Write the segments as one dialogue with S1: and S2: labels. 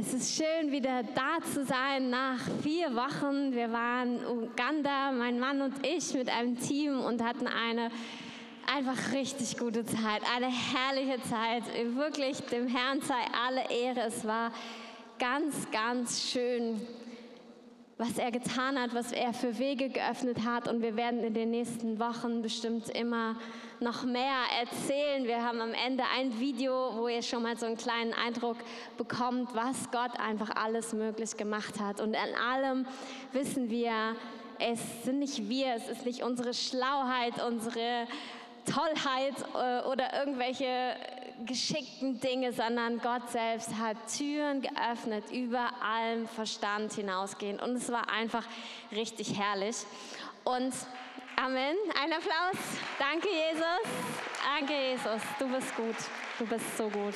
S1: Es ist schön, wieder da zu sein nach vier Wochen. Wir waren in Uganda, mein Mann und ich, mit einem Team und hatten eine einfach richtig gute Zeit, eine herrliche Zeit. Wirklich dem Herrn sei alle Ehre. Es war ganz, ganz schön was er getan hat, was er für Wege geöffnet hat. Und wir werden in den nächsten Wochen bestimmt immer noch mehr erzählen. Wir haben am Ende ein Video, wo ihr schon mal so einen kleinen Eindruck bekommt, was Gott einfach alles möglich gemacht hat. Und an allem wissen wir, es sind nicht wir, es ist nicht unsere Schlauheit, unsere Tollheit äh, oder irgendwelche geschickten Dinge, sondern Gott selbst hat Türen geöffnet, über allem Verstand hinausgehen. Und es war einfach richtig herrlich. Und Amen. Ein Applaus. Danke, Jesus. Danke, Jesus. Du bist gut. Du bist so gut.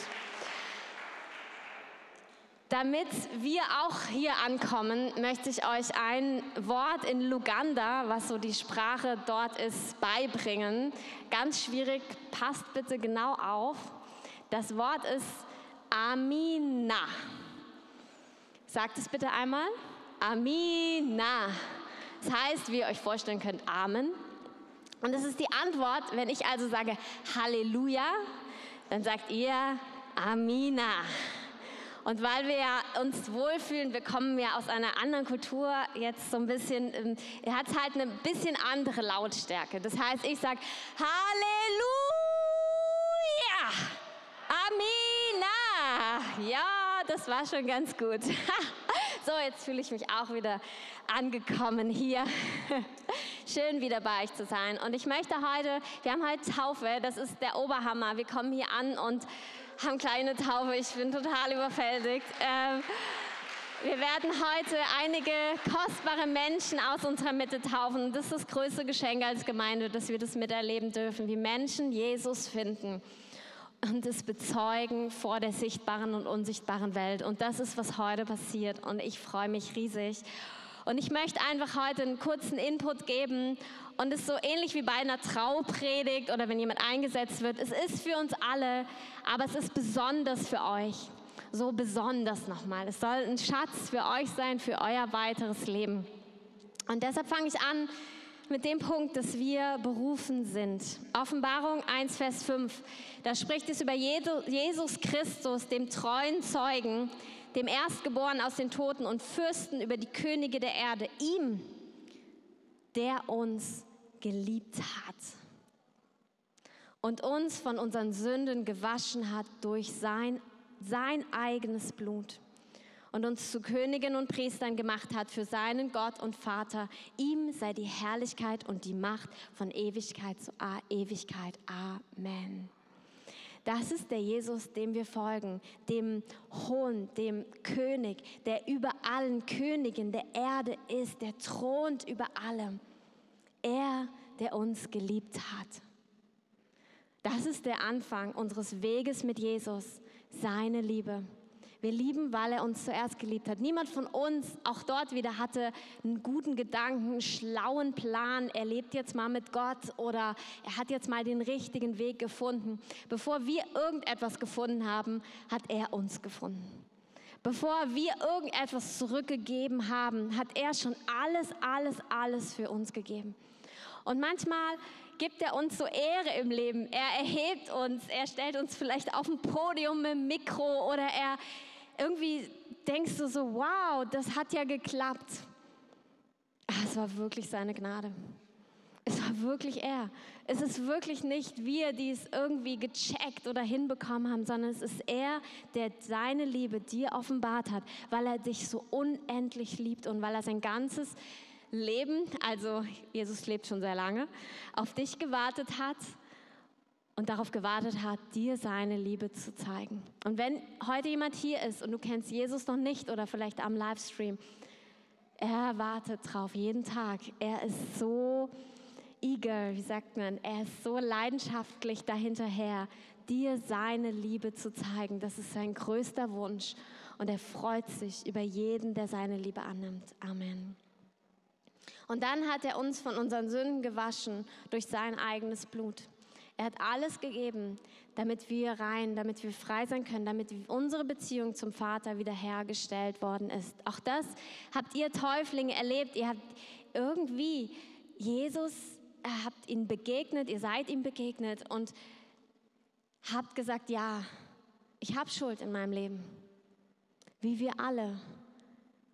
S1: Damit wir auch hier ankommen, möchte ich euch ein Wort in Luganda, was so die Sprache dort ist, beibringen. Ganz schwierig, passt bitte genau auf. Das Wort ist Amina. Sagt es bitte einmal. Amina. Das heißt, wie ihr euch vorstellen könnt, Amen. Und das ist die Antwort, wenn ich also sage Halleluja, dann sagt ihr Amina. Und weil wir ja uns wohlfühlen, wir kommen ja aus einer anderen Kultur, jetzt so ein bisschen, ähm, er hat halt eine bisschen andere Lautstärke. Das heißt, ich sage Halleluja. Ja, das war schon ganz gut. So, jetzt fühle ich mich auch wieder angekommen hier. Schön wieder bei euch zu sein. Und ich möchte heute, wir haben heute Taufe, das ist der Oberhammer. Wir kommen hier an und haben kleine Taufe. Ich bin total überfältigt. Ähm, wir werden heute einige kostbare Menschen aus unserer Mitte taufen. Das ist das größte Geschenk als Gemeinde, dass wir das miterleben dürfen, wie Menschen Jesus finden und es bezeugen vor der sichtbaren und unsichtbaren Welt. Und das ist, was heute passiert. Und ich freue mich riesig. Und ich möchte einfach heute einen kurzen Input geben. Und es ist so ähnlich wie bei einer Traupredigt oder wenn jemand eingesetzt wird. Es ist für uns alle, aber es ist besonders für euch. So besonders nochmal. Es soll ein Schatz für euch sein, für euer weiteres Leben. Und deshalb fange ich an mit dem Punkt, dass wir berufen sind. Offenbarung 1, Vers 5, da spricht es über Jesus Christus, dem treuen Zeugen, dem Erstgeborenen aus den Toten und Fürsten über die Könige der Erde, ihm, der uns geliebt hat und uns von unseren Sünden gewaschen hat durch sein, sein eigenes Blut und uns zu Königen und Priestern gemacht hat für seinen Gott und Vater. Ihm sei die Herrlichkeit und die Macht von Ewigkeit zu Ewigkeit. Amen. Das ist der Jesus, dem wir folgen, dem Hohn, dem König, der über allen Königen der Erde ist, der thront über allem. Er, der uns geliebt hat. Das ist der Anfang unseres Weges mit Jesus, seine Liebe. Wir lieben, weil er uns zuerst geliebt hat. Niemand von uns, auch dort wieder, hatte einen guten Gedanken, einen schlauen Plan. Er lebt jetzt mal mit Gott oder er hat jetzt mal den richtigen Weg gefunden. Bevor wir irgendetwas gefunden haben, hat er uns gefunden. Bevor wir irgendetwas zurückgegeben haben, hat er schon alles, alles, alles für uns gegeben. Und manchmal gibt er uns so Ehre im Leben. Er erhebt uns, er stellt uns vielleicht auf ein Podium mit Mikro oder er, irgendwie denkst du so, wow, das hat ja geklappt. Ach, es war wirklich seine Gnade. Es war wirklich er. Es ist wirklich nicht wir, die es irgendwie gecheckt oder hinbekommen haben, sondern es ist er, der seine Liebe dir offenbart hat, weil er dich so unendlich liebt und weil er sein ganzes Leben, also Jesus lebt schon sehr lange, auf dich gewartet hat und darauf gewartet hat, dir seine Liebe zu zeigen. Und wenn heute jemand hier ist und du kennst Jesus noch nicht oder vielleicht am Livestream, er wartet drauf jeden Tag. Er ist so eager, wie sagt man, er ist so leidenschaftlich dahinterher, dir seine Liebe zu zeigen. Das ist sein größter Wunsch und er freut sich über jeden, der seine Liebe annimmt. Amen. Und dann hat er uns von unseren Sünden gewaschen durch sein eigenes Blut. Er hat alles gegeben, damit wir rein, damit wir frei sein können, damit unsere Beziehung zum Vater wiederhergestellt worden ist. Auch das habt ihr Täuflinge erlebt. Ihr habt irgendwie Jesus, ihr habt ihn begegnet, ihr seid ihm begegnet und habt gesagt, ja, ich habe Schuld in meinem Leben, wie wir alle.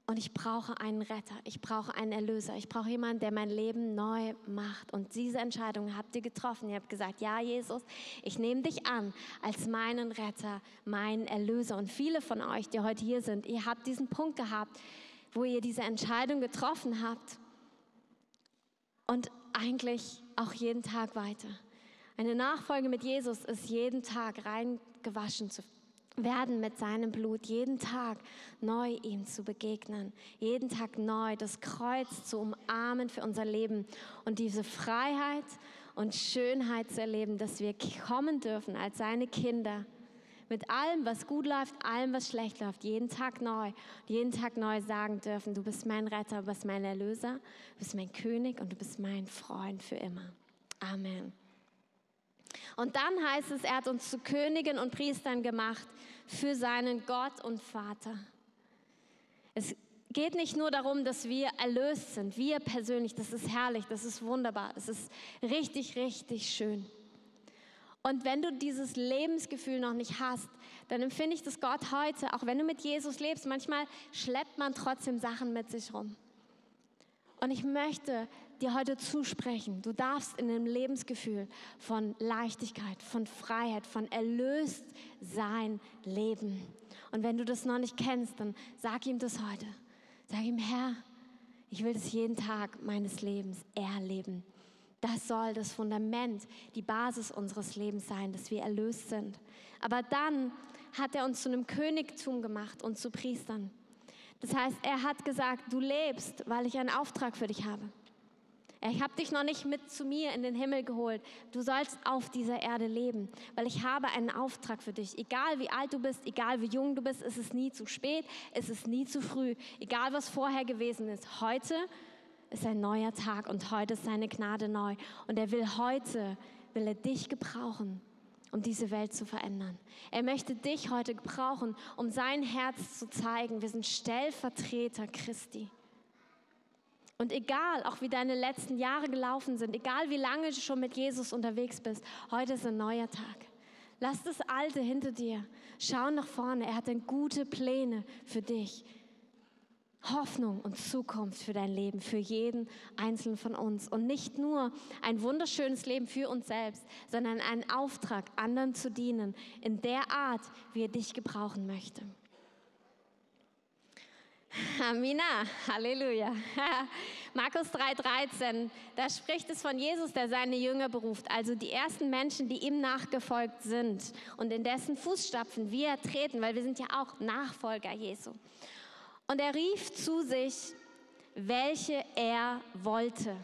S1: Und ich brauche einen Retter, ich brauche einen Erlöser, ich brauche jemanden, der mein Leben neu macht. Und diese Entscheidung habt ihr getroffen. Ihr habt gesagt, ja Jesus, ich nehme dich an als meinen Retter, meinen Erlöser. Und viele von euch, die heute hier sind, ihr habt diesen Punkt gehabt, wo ihr diese Entscheidung getroffen habt. Und eigentlich auch jeden Tag weiter. Eine Nachfolge mit Jesus ist jeden Tag reingewaschen zu werden mit seinem Blut, jeden Tag neu ihm zu begegnen, jeden Tag neu das Kreuz zu umarmen für unser Leben und diese Freiheit und Schönheit zu erleben, dass wir kommen dürfen als seine Kinder. Mit allem, was gut läuft, allem, was schlecht läuft, jeden Tag neu, jeden Tag neu sagen dürfen, du bist mein Retter, du bist mein Erlöser, du bist mein König und du bist mein Freund für immer. Amen. Und dann heißt es, er hat uns zu Königen und Priestern gemacht für seinen Gott und Vater. Es geht nicht nur darum, dass wir erlöst sind, wir persönlich, das ist herrlich, das ist wunderbar, das ist richtig, richtig schön. Und wenn du dieses Lebensgefühl noch nicht hast, dann empfinde ich, dass Gott heute, auch wenn du mit Jesus lebst, manchmal schleppt man trotzdem Sachen mit sich rum. Und ich möchte dir heute zusprechen. Du darfst in einem Lebensgefühl von Leichtigkeit, von Freiheit, von Erlöstsein leben. Und wenn du das noch nicht kennst, dann sag ihm das heute. Sag ihm, Herr, ich will das jeden Tag meines Lebens erleben. Das soll das Fundament, die Basis unseres Lebens sein, dass wir erlöst sind. Aber dann hat er uns zu einem Königtum gemacht und zu Priestern. Das heißt, er hat gesagt, du lebst, weil ich einen Auftrag für dich habe. Ich habe dich noch nicht mit zu mir in den Himmel geholt. Du sollst auf dieser Erde leben, weil ich habe einen Auftrag für dich. Egal wie alt du bist, egal wie jung du bist, ist es nie zu spät, ist es nie zu früh. Egal was vorher gewesen ist, heute ist ein neuer Tag und heute ist seine Gnade neu. Und er will heute, will er dich gebrauchen, um diese Welt zu verändern. Er möchte dich heute gebrauchen, um sein Herz zu zeigen. Wir sind Stellvertreter Christi. Und egal, auch wie deine letzten Jahre gelaufen sind, egal wie lange du schon mit Jesus unterwegs bist, heute ist ein neuer Tag. Lass das Alte hinter dir. Schau nach vorne. Er hat dann gute Pläne für dich. Hoffnung und Zukunft für dein Leben, für jeden einzelnen von uns. Und nicht nur ein wunderschönes Leben für uns selbst, sondern einen Auftrag, anderen zu dienen, in der Art, wie er dich gebrauchen möchte. Amina, Halleluja. Markus 3:13, da spricht es von Jesus, der seine Jünger beruft, also die ersten Menschen, die ihm nachgefolgt sind und in dessen Fußstapfen wir treten, weil wir sind ja auch Nachfolger Jesu. Und er rief zu sich, welche er wollte.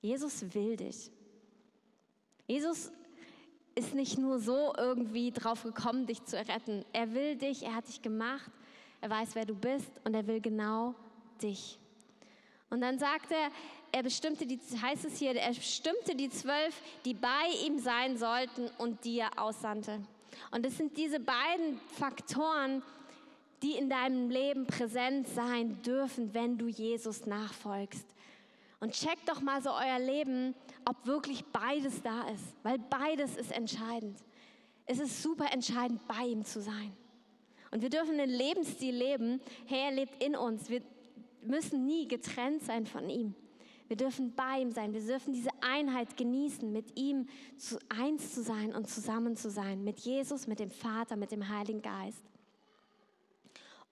S1: Jesus will dich. Jesus ist nicht nur so irgendwie drauf gekommen, dich zu retten. Er will dich, er hat dich gemacht er weiß, wer du bist und er will genau dich. Und dann sagt er, er bestimmte die, heißt es hier, er bestimmte die zwölf, die bei ihm sein sollten und die er aussandte. Und es sind diese beiden Faktoren, die in deinem Leben präsent sein dürfen, wenn du Jesus nachfolgst. Und check doch mal so euer Leben, ob wirklich beides da ist, weil beides ist entscheidend. Es ist super entscheidend, bei ihm zu sein. Und wir dürfen den Lebensstil leben, hey, er lebt in uns. Wir müssen nie getrennt sein von ihm. Wir dürfen bei ihm sein. Wir dürfen diese Einheit genießen, mit ihm zu eins zu sein und zusammen zu sein. Mit Jesus, mit dem Vater, mit dem Heiligen Geist.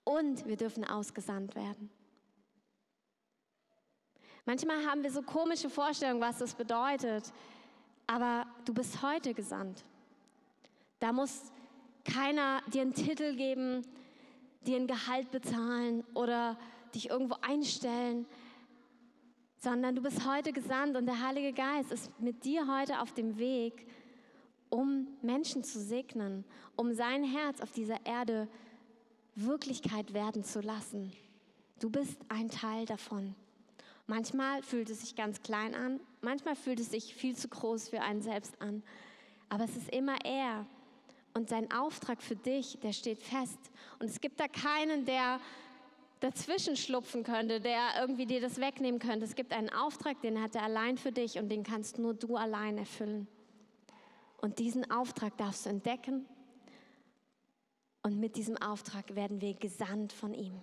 S1: Und wir dürfen ausgesandt werden. Manchmal haben wir so komische Vorstellungen, was das bedeutet. Aber du bist heute gesandt. Da muss keiner dir einen Titel geben, dir ein Gehalt bezahlen oder dich irgendwo einstellen, sondern du bist heute gesandt und der Heilige Geist ist mit dir heute auf dem Weg, um Menschen zu segnen, um sein Herz auf dieser Erde Wirklichkeit werden zu lassen. Du bist ein Teil davon. Manchmal fühlt es sich ganz klein an, manchmal fühlt es sich viel zu groß für einen selbst an. Aber es ist immer er. Und sein Auftrag für dich, der steht fest. Und es gibt da keinen, der dazwischen schlupfen könnte, der irgendwie dir das wegnehmen könnte. Es gibt einen Auftrag, den hat er allein für dich und den kannst nur du allein erfüllen. Und diesen Auftrag darfst du entdecken. Und mit diesem Auftrag werden wir gesandt von ihm.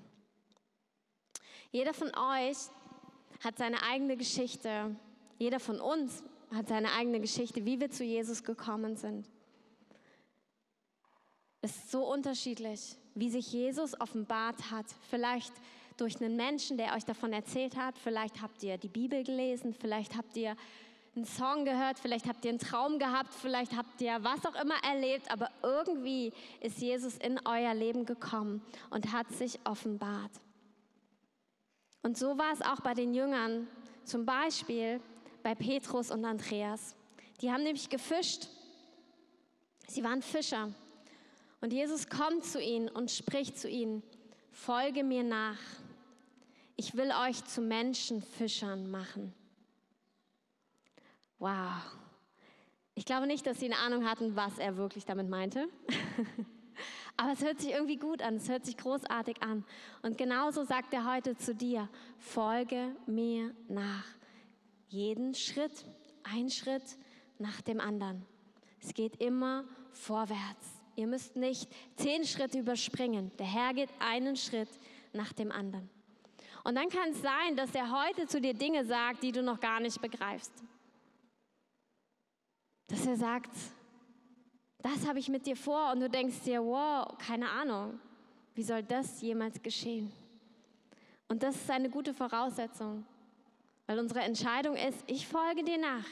S1: Jeder von euch hat seine eigene Geschichte. Jeder von uns hat seine eigene Geschichte, wie wir zu Jesus gekommen sind. Ist so unterschiedlich, wie sich Jesus offenbart hat. Vielleicht durch einen Menschen, der euch davon erzählt hat. Vielleicht habt ihr die Bibel gelesen. Vielleicht habt ihr einen Song gehört. Vielleicht habt ihr einen Traum gehabt. Vielleicht habt ihr was auch immer erlebt. Aber irgendwie ist Jesus in euer Leben gekommen und hat sich offenbart. Und so war es auch bei den Jüngern. Zum Beispiel bei Petrus und Andreas. Die haben nämlich gefischt. Sie waren Fischer. Und Jesus kommt zu ihnen und spricht zu ihnen, folge mir nach. Ich will euch zu Menschenfischern machen. Wow. Ich glaube nicht, dass sie eine Ahnung hatten, was er wirklich damit meinte. Aber es hört sich irgendwie gut an, es hört sich großartig an. Und genauso sagt er heute zu dir, folge mir nach. Jeden Schritt, ein Schritt nach dem anderen. Es geht immer vorwärts. Ihr müsst nicht zehn Schritte überspringen. Der Herr geht einen Schritt nach dem anderen. Und dann kann es sein, dass er heute zu dir Dinge sagt, die du noch gar nicht begreifst. Dass er sagt, das habe ich mit dir vor und du denkst dir, wow, keine Ahnung, wie soll das jemals geschehen? Und das ist eine gute Voraussetzung, weil unsere Entscheidung ist, ich folge dir nach,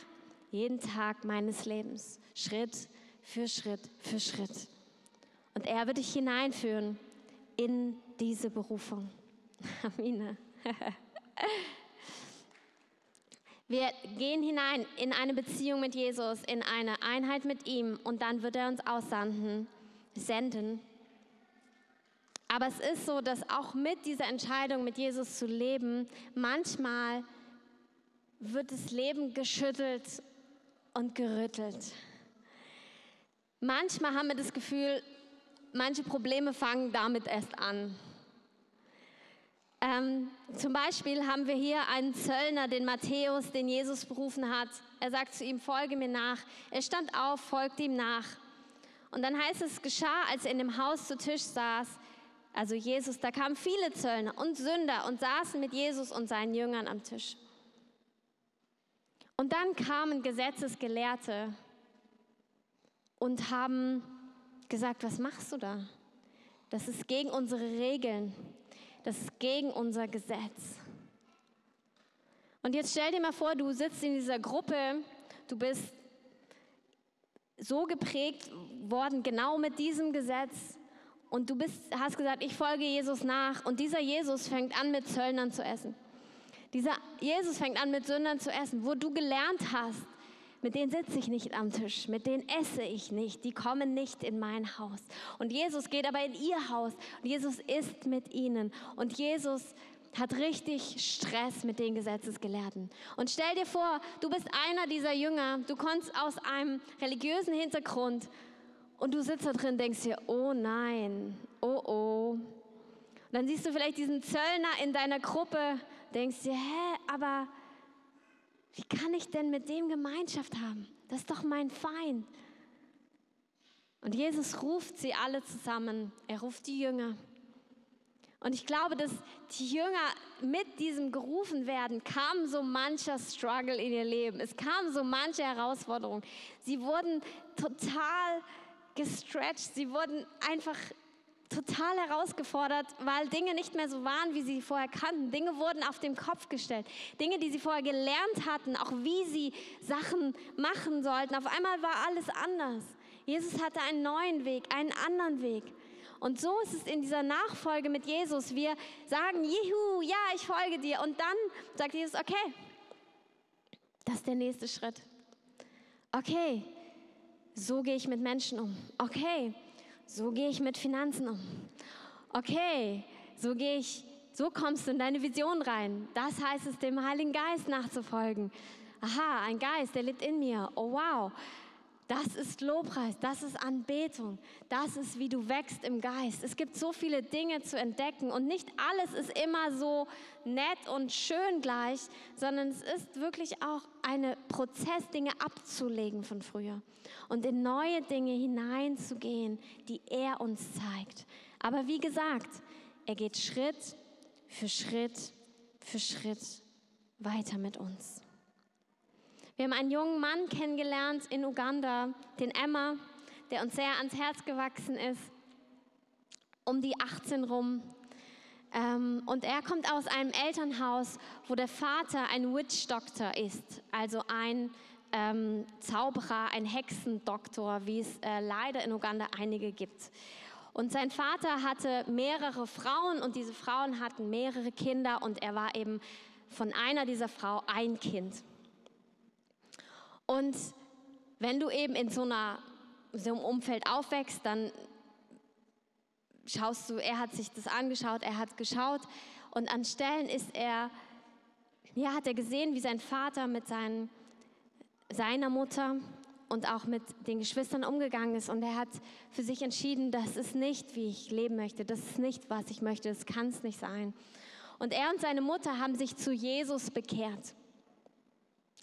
S1: jeden Tag meines Lebens, Schritt für Schritt für Schritt. Und er wird dich hineinführen in diese Berufung. Amen. Wir gehen hinein in eine Beziehung mit Jesus, in eine Einheit mit ihm und dann wird er uns aussenden, senden. Aber es ist so, dass auch mit dieser Entscheidung, mit Jesus zu leben, manchmal wird das Leben geschüttelt und gerüttelt. Manchmal haben wir das Gefühl, manche Probleme fangen damit erst an. Ähm, zum Beispiel haben wir hier einen Zöllner, den Matthäus, den Jesus berufen hat. Er sagt zu ihm, folge mir nach. Er stand auf, folgte ihm nach. Und dann heißt es, geschah, als er in dem Haus zu Tisch saß, also Jesus, da kamen viele Zöllner und Sünder und saßen mit Jesus und seinen Jüngern am Tisch. Und dann kamen Gesetzesgelehrte und haben gesagt, was machst du da? Das ist gegen unsere Regeln. Das ist gegen unser Gesetz. Und jetzt stell dir mal vor, du sitzt in dieser Gruppe, du bist so geprägt worden, genau mit diesem Gesetz. Und du bist, hast gesagt, ich folge Jesus nach. Und dieser Jesus fängt an, mit Zöllnern zu essen. Dieser Jesus fängt an, mit Sündern zu essen, wo du gelernt hast, mit denen sitze ich nicht am Tisch, mit denen esse ich nicht, die kommen nicht in mein Haus. Und Jesus geht aber in ihr Haus und Jesus isst mit ihnen und Jesus hat richtig Stress mit den Gesetzesgelehrten. Und stell dir vor, du bist einer dieser Jünger, du kommst aus einem religiösen Hintergrund und du sitzt da drin denkst dir, oh nein, oh oh. Und dann siehst du vielleicht diesen Zöllner in deiner Gruppe, denkst dir, hä, aber wie kann ich denn mit dem Gemeinschaft haben? Das ist doch mein Feind. Und Jesus ruft sie alle zusammen. Er ruft die Jünger. Und ich glaube, dass die Jünger mit diesem gerufen werden, kam so mancher Struggle in ihr Leben. Es kam so manche Herausforderung. Sie wurden total gestretched. Sie wurden einfach total herausgefordert, weil Dinge nicht mehr so waren, wie sie vorher kannten. Dinge wurden auf den Kopf gestellt. Dinge, die sie vorher gelernt hatten, auch wie sie Sachen machen sollten. Auf einmal war alles anders. Jesus hatte einen neuen Weg, einen anderen Weg. Und so ist es in dieser Nachfolge mit Jesus. Wir sagen, Juhu, ja, ich folge dir. Und dann sagt Jesus, okay, das ist der nächste Schritt. Okay, so gehe ich mit Menschen um. Okay, so gehe ich mit Finanzen um. Okay, so gehe ich So kommst du in deine Vision rein. Das heißt es, dem Heiligen Geist nachzufolgen. Aha, ein Geist, der lebt in mir. Oh wow. Das ist Lobpreis, das ist Anbetung, das ist, wie du wächst im Geist. Es gibt so viele Dinge zu entdecken und nicht alles ist immer so nett und schön gleich, sondern es ist wirklich auch ein Prozess, Dinge abzulegen von früher und in neue Dinge hineinzugehen, die er uns zeigt. Aber wie gesagt, er geht Schritt für Schritt für Schritt weiter mit uns. Wir haben einen jungen Mann kennengelernt in Uganda, den Emma, der uns sehr ans Herz gewachsen ist, um die 18 rum. Ähm, und er kommt aus einem Elternhaus, wo der Vater ein Witch Doctor ist, also ein ähm, Zauberer, ein Hexendoktor, wie es äh, leider in Uganda einige gibt. Und sein Vater hatte mehrere Frauen und diese Frauen hatten mehrere Kinder und er war eben von einer dieser Frauen ein Kind. Und wenn du eben in so, einer, so einem Umfeld aufwächst, dann schaust du, er hat sich das angeschaut, er hat geschaut und an Stellen ist er, ja, hat er gesehen, wie sein Vater mit seinen, seiner Mutter und auch mit den Geschwistern umgegangen ist und er hat für sich entschieden, das ist nicht, wie ich leben möchte, das ist nicht, was ich möchte, das kann es nicht sein. Und er und seine Mutter haben sich zu Jesus bekehrt.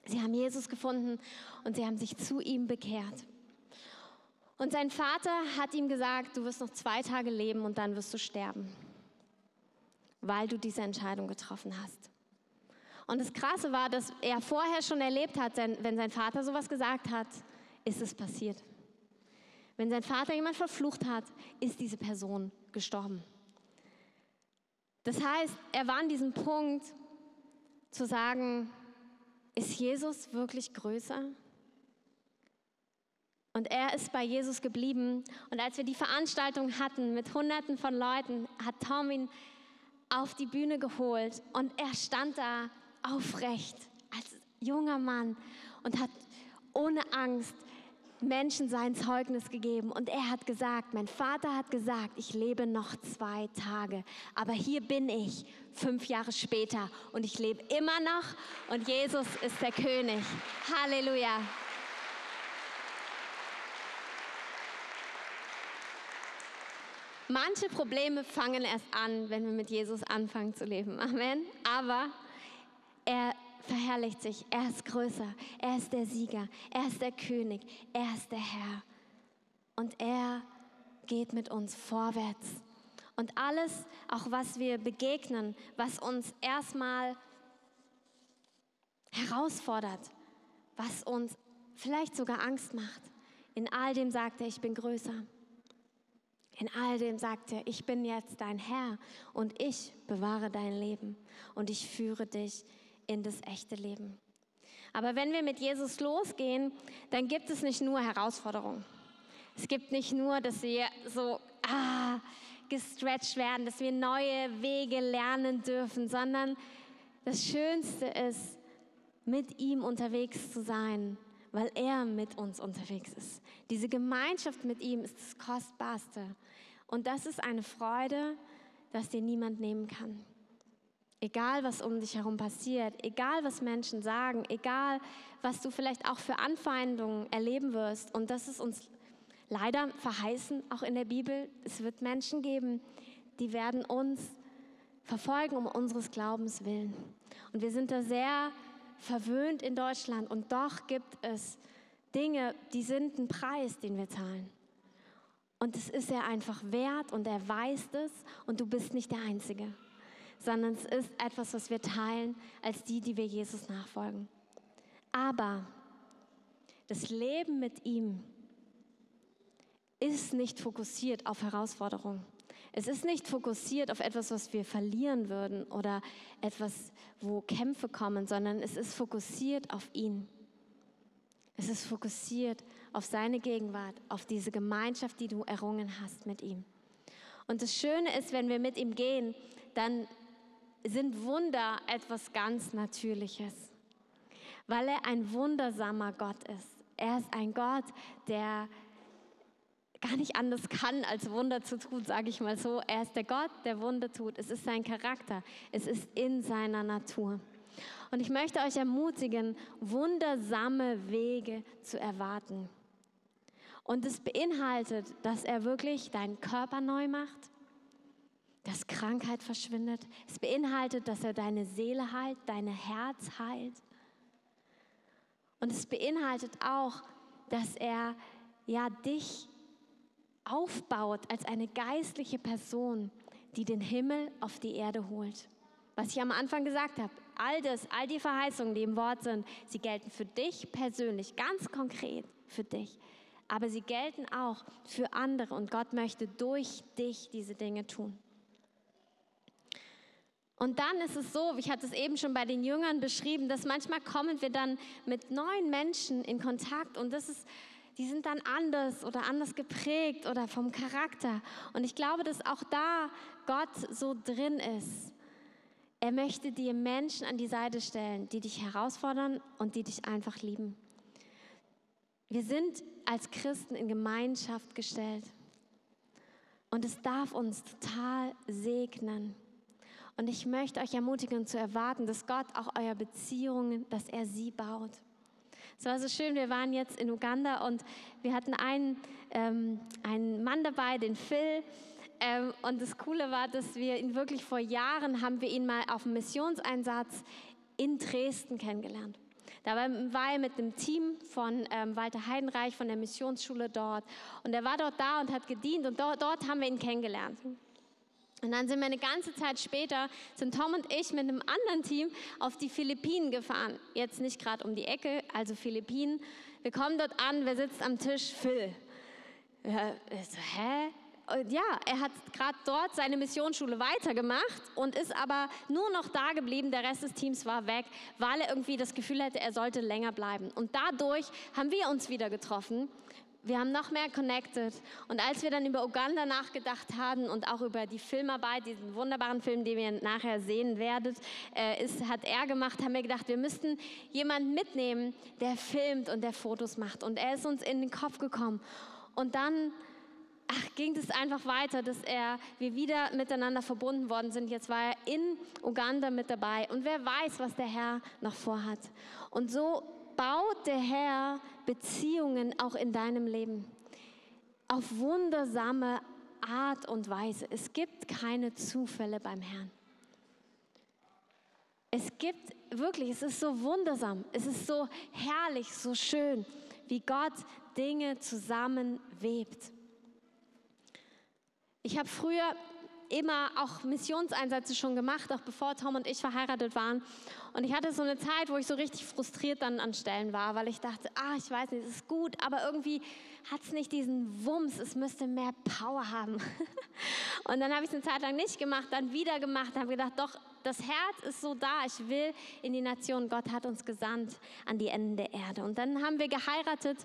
S1: Sie haben Jesus gefunden und sie haben sich zu ihm bekehrt. Und sein Vater hat ihm gesagt, du wirst noch zwei Tage leben und dann wirst du sterben, weil du diese Entscheidung getroffen hast. Und das Krasse war, dass er vorher schon erlebt hat, wenn sein Vater sowas gesagt hat, ist es passiert. Wenn sein Vater jemand verflucht hat, ist diese Person gestorben. Das heißt, er war an diesem Punkt zu sagen, ist Jesus wirklich größer? Und er ist bei Jesus geblieben. Und als wir die Veranstaltung hatten mit Hunderten von Leuten, hat Tom ihn auf die Bühne geholt und er stand da aufrecht als junger Mann und hat ohne Angst Menschen sein Zeugnis gegeben und er hat gesagt, mein Vater hat gesagt, ich lebe noch zwei Tage, aber hier bin ich fünf Jahre später und ich lebe immer noch und Jesus ist der König. Halleluja. Manche Probleme fangen erst an, wenn wir mit Jesus anfangen zu leben. Amen. Aber er verherrlicht sich. Er ist größer. Er ist der Sieger. Er ist der König. Er ist der Herr. Und er geht mit uns vorwärts. Und alles, auch was wir begegnen, was uns erstmal herausfordert, was uns vielleicht sogar Angst macht, in all dem sagt er, ich bin größer. In all dem sagt er, ich bin jetzt dein Herr und ich bewahre dein Leben und ich führe dich in das echte Leben. Aber wenn wir mit Jesus losgehen, dann gibt es nicht nur Herausforderungen. Es gibt nicht nur, dass wir so ah, gestretched werden, dass wir neue Wege lernen dürfen, sondern das Schönste ist, mit ihm unterwegs zu sein, weil er mit uns unterwegs ist. Diese Gemeinschaft mit ihm ist das Kostbarste. Und das ist eine Freude, dass dir niemand nehmen kann. Egal, was um dich herum passiert, egal, was Menschen sagen, egal, was du vielleicht auch für Anfeindungen erleben wirst. Und das ist uns leider verheißen, auch in der Bibel. Es wird Menschen geben, die werden uns verfolgen um unseres Glaubens willen. Und wir sind da sehr verwöhnt in Deutschland. Und doch gibt es Dinge, die sind ein Preis, den wir zahlen. Und es ist er einfach wert und er weiß es und du bist nicht der Einzige sondern es ist etwas, was wir teilen als die, die wir Jesus nachfolgen. Aber das Leben mit ihm ist nicht fokussiert auf Herausforderungen. Es ist nicht fokussiert auf etwas, was wir verlieren würden oder etwas, wo Kämpfe kommen, sondern es ist fokussiert auf ihn. Es ist fokussiert auf seine Gegenwart, auf diese Gemeinschaft, die du errungen hast mit ihm. Und das Schöne ist, wenn wir mit ihm gehen, dann sind Wunder etwas ganz Natürliches, weil er ein wundersamer Gott ist. Er ist ein Gott, der gar nicht anders kann, als Wunder zu tun, sage ich mal so. Er ist der Gott, der Wunder tut. Es ist sein Charakter. Es ist in seiner Natur. Und ich möchte euch ermutigen, wundersame Wege zu erwarten. Und es beinhaltet, dass er wirklich deinen Körper neu macht, dass Krankheit verschwindet. Es beinhaltet, dass er deine Seele heilt, dein Herz heilt. Und es beinhaltet auch, dass er ja dich aufbaut als eine geistliche Person, die den Himmel auf die Erde holt. Was ich am Anfang gesagt habe, all das, all die Verheißungen, die im Wort sind, sie gelten für dich persönlich, ganz konkret für dich. Aber sie gelten auch für andere und Gott möchte durch dich diese Dinge tun. Und dann ist es so, ich hatte es eben schon bei den Jüngern beschrieben, dass manchmal kommen wir dann mit neuen Menschen in Kontakt und das ist, die sind dann anders oder anders geprägt oder vom Charakter. Und ich glaube, dass auch da Gott so drin ist. Er möchte dir Menschen an die Seite stellen, die dich herausfordern und die dich einfach lieben. Wir sind als Christen in Gemeinschaft gestellt. Und es darf uns total segnen. Und ich möchte euch ermutigen zu erwarten, dass Gott auch eure Beziehungen, dass er sie baut. Es war so schön, wir waren jetzt in Uganda und wir hatten einen, ähm, einen Mann dabei, den Phil. Ähm, und das Coole war, dass wir ihn wirklich vor Jahren, haben wir ihn mal auf einem Missionseinsatz in Dresden kennengelernt. Da war er mit einem Team von ähm, Walter Heidenreich von der Missionsschule dort. Und er war dort da und hat gedient und dort, dort haben wir ihn kennengelernt. Und dann sind wir eine ganze Zeit später, sind Tom und ich mit einem anderen Team auf die Philippinen gefahren. Jetzt nicht gerade um die Ecke, also Philippinen. Wir kommen dort an, wer sitzt am Tisch? Phil. Ja, so, hä? Und ja, er hat gerade dort seine Missionsschule weitergemacht und ist aber nur noch da geblieben. Der Rest des Teams war weg, weil er irgendwie das Gefühl hatte, er sollte länger bleiben. Und dadurch haben wir uns wieder getroffen wir haben noch mehr connected. Und als wir dann über Uganda nachgedacht haben und auch über die Filmarbeit, diesen wunderbaren Film, den ihr nachher sehen werdet, äh, ist, hat er gemacht, haben wir gedacht, wir müssten jemanden mitnehmen, der filmt und der Fotos macht. Und er ist uns in den Kopf gekommen. Und dann ach, ging es einfach weiter, dass er, wir wieder miteinander verbunden worden sind. Jetzt war er in Uganda mit dabei. Und wer weiß, was der Herr noch vorhat. Und so baut der Herr Beziehungen auch in deinem Leben auf wundersame Art und Weise. Es gibt keine Zufälle beim Herrn. Es gibt wirklich, es ist so wundersam, es ist so herrlich, so schön, wie Gott Dinge zusammenwebt. Ich habe früher immer auch Missionseinsätze schon gemacht, auch bevor Tom und ich verheiratet waren. Und ich hatte so eine Zeit, wo ich so richtig frustriert dann an Stellen war, weil ich dachte, ah, ich weiß nicht, es ist gut, aber irgendwie hat es nicht diesen Wumms, es müsste mehr Power haben. Und dann habe ich es eine Zeit lang nicht gemacht, dann wieder gemacht, habe gedacht, doch, das Herz ist so da, ich will in die Nation, Gott hat uns gesandt an die Enden der Erde. Und dann haben wir geheiratet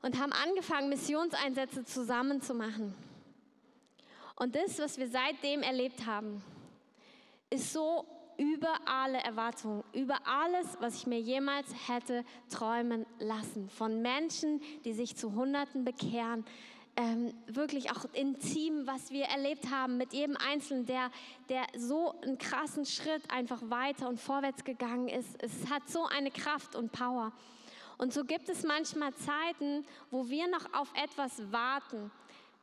S1: und haben angefangen, Missionseinsätze zusammen zu machen. Und das, was wir seitdem erlebt haben, ist so über alle Erwartungen, über alles, was ich mir jemals hätte träumen lassen. Von Menschen, die sich zu Hunderten bekehren, ähm, wirklich auch intim, was wir erlebt haben mit jedem Einzelnen, der, der so einen krassen Schritt einfach weiter und vorwärts gegangen ist. Es hat so eine Kraft und Power. Und so gibt es manchmal Zeiten, wo wir noch auf etwas warten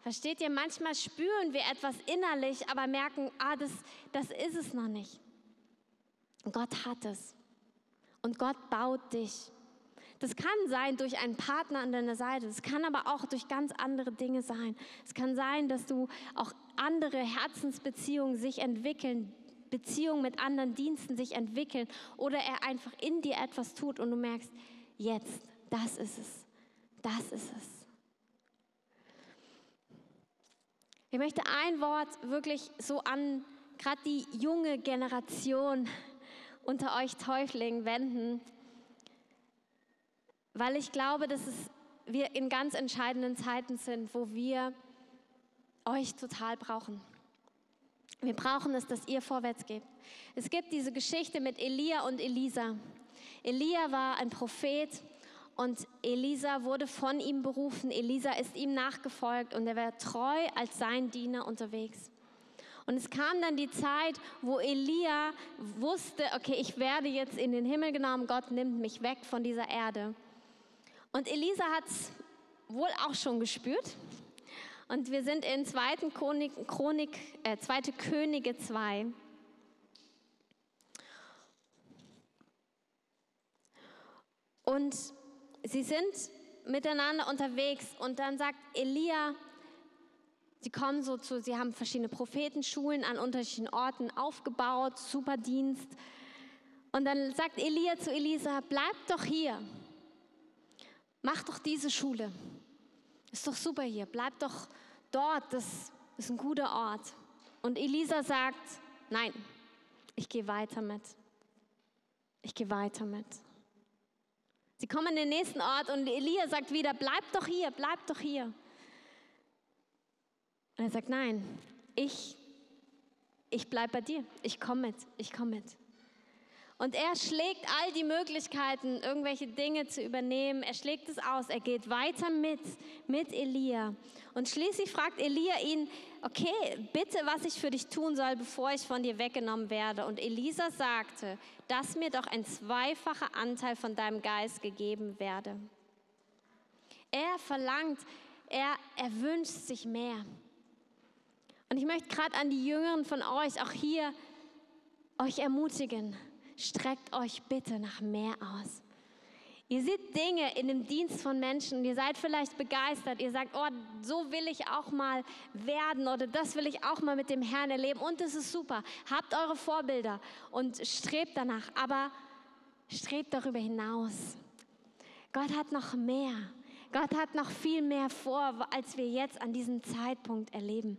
S1: Versteht ihr, manchmal spüren wir etwas innerlich, aber merken, ah, das, das ist es noch nicht. Gott hat es. Und Gott baut dich. Das kann sein durch einen Partner an deiner Seite. Es kann aber auch durch ganz andere Dinge sein. Es kann sein, dass du auch andere Herzensbeziehungen sich entwickeln, Beziehungen mit anderen Diensten sich entwickeln oder er einfach in dir etwas tut und du merkst, jetzt, das ist es. Das ist es. Ich möchte ein Wort wirklich so an gerade die junge Generation unter euch Täuflingen wenden, weil ich glaube, dass es wir in ganz entscheidenden Zeiten sind, wo wir euch total brauchen. Wir brauchen es, dass ihr vorwärts geht. Es gibt diese Geschichte mit Elia und Elisa. Elia war ein Prophet Und Elisa wurde von ihm berufen. Elisa ist ihm nachgefolgt und er war treu als sein Diener unterwegs. Und es kam dann die Zeit, wo Elia wusste, okay, ich werde jetzt in den Himmel genommen, Gott nimmt mich weg von dieser Erde. Und Elisa hat es wohl auch schon gespürt. Und wir sind in 2. Chronik, Chronik äh, 2. Könige 2. Und sie sind miteinander unterwegs und dann sagt Elia, sie kommen so zu, sie haben verschiedene Prophetenschulen an unterschiedlichen Orten aufgebaut, super Dienst. Und dann sagt Elia zu Elisa, bleib doch hier, mach doch diese Schule. Ist doch super hier, bleib doch dort, das ist ein guter Ort. Und Elisa sagt, nein, ich gehe weiter mit. Ich gehe weiter mit. Sie kommen in den nächsten Ort und Elia sagt wieder, bleib doch hier, bleib doch hier. Und er sagt, nein, ich, ich bleib bei dir, ich komme mit, ich komme mit. Und er schlägt all die Möglichkeiten, irgendwelche Dinge zu übernehmen. Er schlägt es aus. Er geht weiter mit, mit Elia. Und schließlich fragt Elia ihn, okay, bitte, was ich für dich tun soll, bevor ich von dir weggenommen werde. Und Elisa sagte, dass mir doch ein zweifacher Anteil von deinem Geist gegeben werde. Er verlangt, er, er wünscht sich mehr. Und ich möchte gerade an die Jüngeren von euch, auch hier, euch ermutigen streckt euch bitte nach mehr aus. Ihr seht Dinge in dem Dienst von Menschen und ihr seid vielleicht begeistert. Ihr sagt, oh, so will ich auch mal werden oder das will ich auch mal mit dem Herrn erleben. Und es ist super. Habt eure Vorbilder und strebt danach. Aber strebt darüber hinaus. Gott hat noch mehr. Gott hat noch viel mehr vor, als wir jetzt an diesem Zeitpunkt erleben.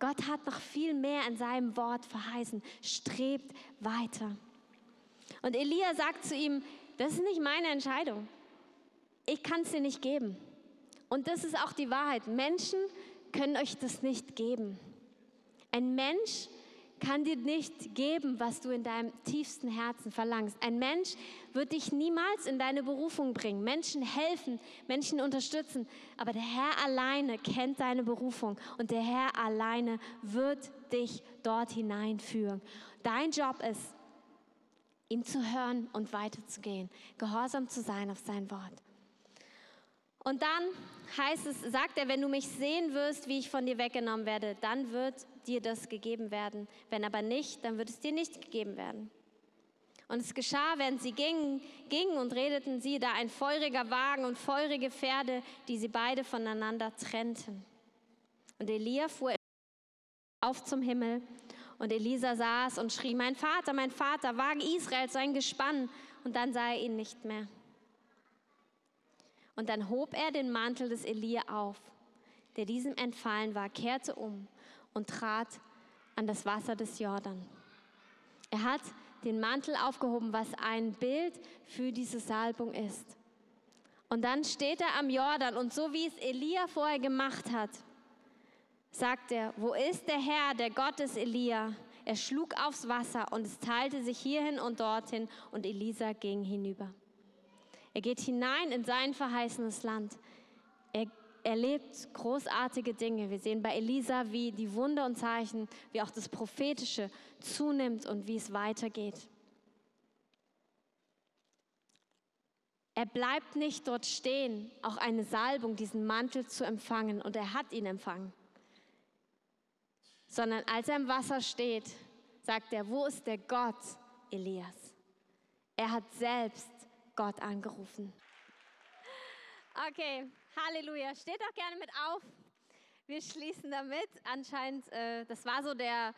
S1: Gott hat noch viel mehr in seinem Wort verheißen. Strebt weiter. Und Elia sagt zu ihm, das ist nicht meine Entscheidung. Ich kann es dir nicht geben. Und das ist auch die Wahrheit. Menschen können euch das nicht geben. Ein Mensch kann dir nicht geben, was du in deinem tiefsten Herzen verlangst. Ein Mensch wird dich niemals in deine Berufung bringen. Menschen helfen, Menschen unterstützen. Aber der Herr alleine kennt deine Berufung und der Herr alleine wird dich dort hineinführen. Dein Job ist, ihm zu hören und weiterzugehen, gehorsam zu sein auf sein Wort. Und dann heißt es, sagt er, wenn du mich sehen wirst, wie ich von dir weggenommen werde, dann wird dir das gegeben werden. Wenn aber nicht, dann wird es dir nicht gegeben werden. Und es geschah, während sie gingen, gingen und redeten sie, da ein feuriger Wagen und feurige Pferde, die sie beide voneinander trennten. Und Elia fuhr auf zum Himmel und Elisa saß und schrie, mein Vater, mein Vater, Wagen Israel, sein Gespann. Und dann sah er ihn nicht mehr. Und dann hob er den Mantel des Elia auf, der diesem entfallen war, kehrte um und trat an das Wasser des Jordan. Er hat den Mantel aufgehoben, was ein Bild für diese Salbung ist. Und dann steht er am Jordan und so wie es Elia vorher gemacht hat, sagt er, wo ist der Herr, der Gott des Elia? Er schlug aufs Wasser und es teilte sich hierhin und dorthin und Elisa ging hinüber. Er geht hinein in sein verheißenes Land. Er erlebt großartige Dinge. Wir sehen bei Elisa, wie die Wunder und Zeichen, wie auch das Prophetische zunimmt und wie es weitergeht. Er bleibt nicht dort stehen, auch eine Salbung, diesen Mantel zu empfangen. Und er hat ihn empfangen sondern als er im Wasser steht, sagt er, wo ist der Gott Elias? Er hat selbst Gott angerufen. Okay, Halleluja. Steht doch gerne mit auf. Wir schließen damit. Anscheinend, äh, das war so der,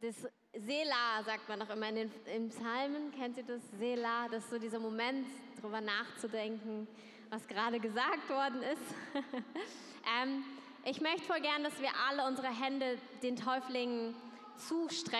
S1: das Sela, sagt man doch immer in den in Psalmen. Kennt ihr das? Sela, das ist so dieser Moment, darüber nachzudenken, was gerade gesagt worden ist. ähm, ich möchte voll gern, dass wir alle unsere Hände den Täuflingen zustrecken.